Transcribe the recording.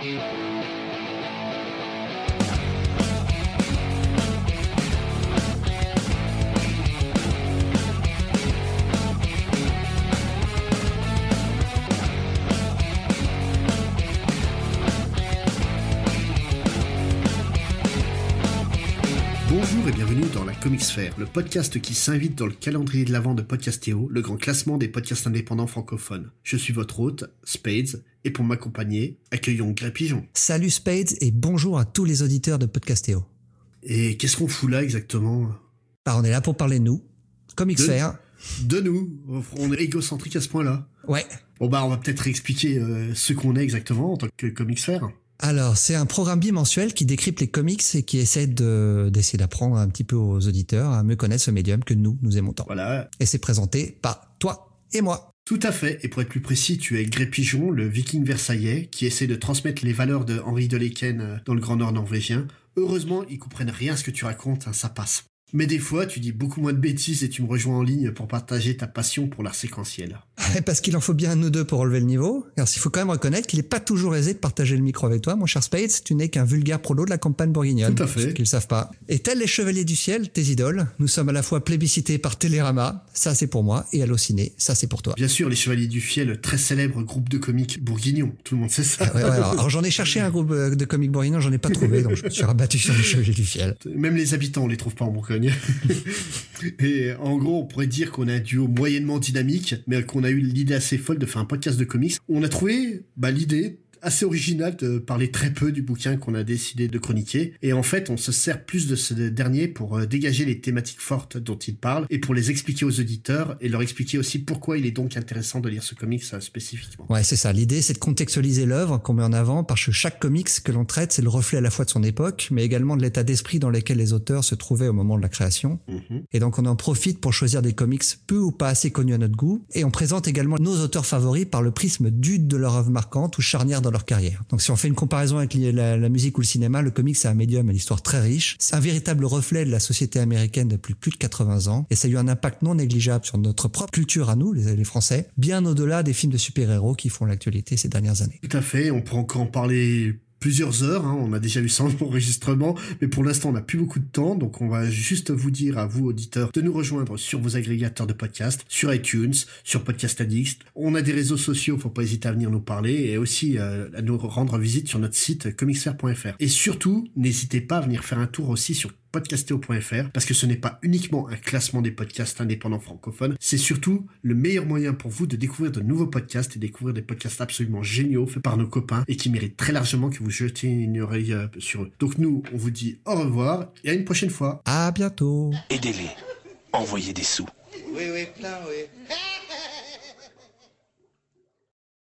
Thank you. Comics Fair, le podcast qui s'invite dans le calendrier de l'avant de Podcastéo, le grand classement des podcasts indépendants francophones. Je suis votre hôte, Spades, et pour m'accompagner, accueillons Gré Pigeon. Salut Spades et bonjour à tous les auditeurs de Podcastéo. Et qu'est-ce qu'on fout là exactement? Bah, on est là pour parler de nous, Comics De-. De nous On est égocentrique à ce point-là Ouais. Bon bah on va peut-être expliquer euh, ce qu'on est exactement en tant que Comics Fair. Alors, c'est un programme bimensuel qui décrypte les comics et qui essaie de, d'essayer d'apprendre un petit peu aux auditeurs à mieux connaître ce médium que nous, nous aimons tant. Voilà, Et c'est présenté par toi et moi. Tout à fait, et pour être plus précis, tu es Gré Pigeon, le viking versaillais, qui essaie de transmettre les valeurs de Henri de Leken euh, dans le Grand Nord norvégien. Heureusement, ils comprennent rien à ce que tu racontes, hein, ça passe. Mais des fois, tu dis beaucoup moins de bêtises et tu me rejoins en ligne pour partager ta passion pour l'art séquentiel. Parce qu'il en faut bien nous deux pour relever le niveau. Car il faut quand même reconnaître qu'il n'est pas toujours aisé de partager le micro avec toi, mon cher Spades. Tu n'es qu'un vulgaire prolo de la campagne bourguignonne. Tout à fait. Ceux qui le savent pas. Et tels les chevaliers du ciel, tes idoles, nous sommes à la fois plébiscités par Télérama, ça c'est pour moi, et Allociné, ça c'est pour toi. Bien sûr, les Chevaliers du Fiel, très célèbre groupe de comiques bourguignons, tout le monde sait ça. Ouais, ouais, alors, alors, j'en ai cherché un groupe euh, de comics bourguignons, j'en ai pas trouvé, donc je me suis rabattu sur les chevaliers du ciel. Même les habitants, on les trouve pas en Bourgogne. Et en gros, on pourrait dire qu'on a un duo moyennement dynamique, mais qu'on a eu l'idée assez folle de faire un podcast de comics. On a trouvé bah, l'idée assez originale de parler très peu du bouquin qu'on a décidé de chroniquer. Et en fait, on se sert plus de ce dernier pour euh, dégager les thématiques fortes dont il parle et pour les expliquer aux auditeurs et leur expliquer aussi pourquoi il est donc intéressant de lire ce comics euh, spécifiquement. Ouais, c'est ça. L'idée, c'est de contextualiser l'œuvre qu'on met en avant parce que chaque comics que l'on traite, c'est le reflet à la fois de son époque, mais également de l'état d'esprit dans lequel les auteurs se trouvaient au moment de la création. Mhm. Et donc, on en profite pour choisir des comics peu ou pas assez connus à notre goût. Et on présente également nos auteurs favoris par le prisme du de leur œuvre marquante ou charnière dans leur carrière. Donc, si on fait une comparaison avec la, musique ou le cinéma, le comics, c'est un médium à l'histoire très riche. C'est un véritable reflet de la société américaine depuis plus de 80 ans. Et ça a eu un impact non négligeable sur notre propre culture à nous, les, les Français, bien au-delà des films de super-héros qui font l'actualité ces dernières années. Tout à fait, on pourrait encore en parler plusieurs heures, hein, on a déjà eu 100 enregistrements, mais pour l'instant on n'a plus beaucoup de temps, donc on va juste vous dire à vous auditeurs de nous rejoindre sur vos agrégateurs de podcasts, sur iTunes, sur Podcast Addict. On a des réseaux sociaux, faut pas hésiter à venir nous parler et aussi euh, à nous rendre visite sur notre site comicsfair.fr. Et surtout, n'hésitez pas à venir faire un tour aussi sur podcastéo.fr parce que ce n'est pas uniquement un classement des podcasts indépendants francophones, c'est surtout le meilleur moyen pour vous de découvrir de nouveaux podcasts et découvrir des podcasts absolument géniaux faits par nos copains et qui méritent très largement que vous jetiez une oreille euh, sur eux. Donc nous, on vous dit au revoir et à une prochaine fois. À bientôt! Aidez-les. Envoyez des sous. Oui, oui, plein, oui.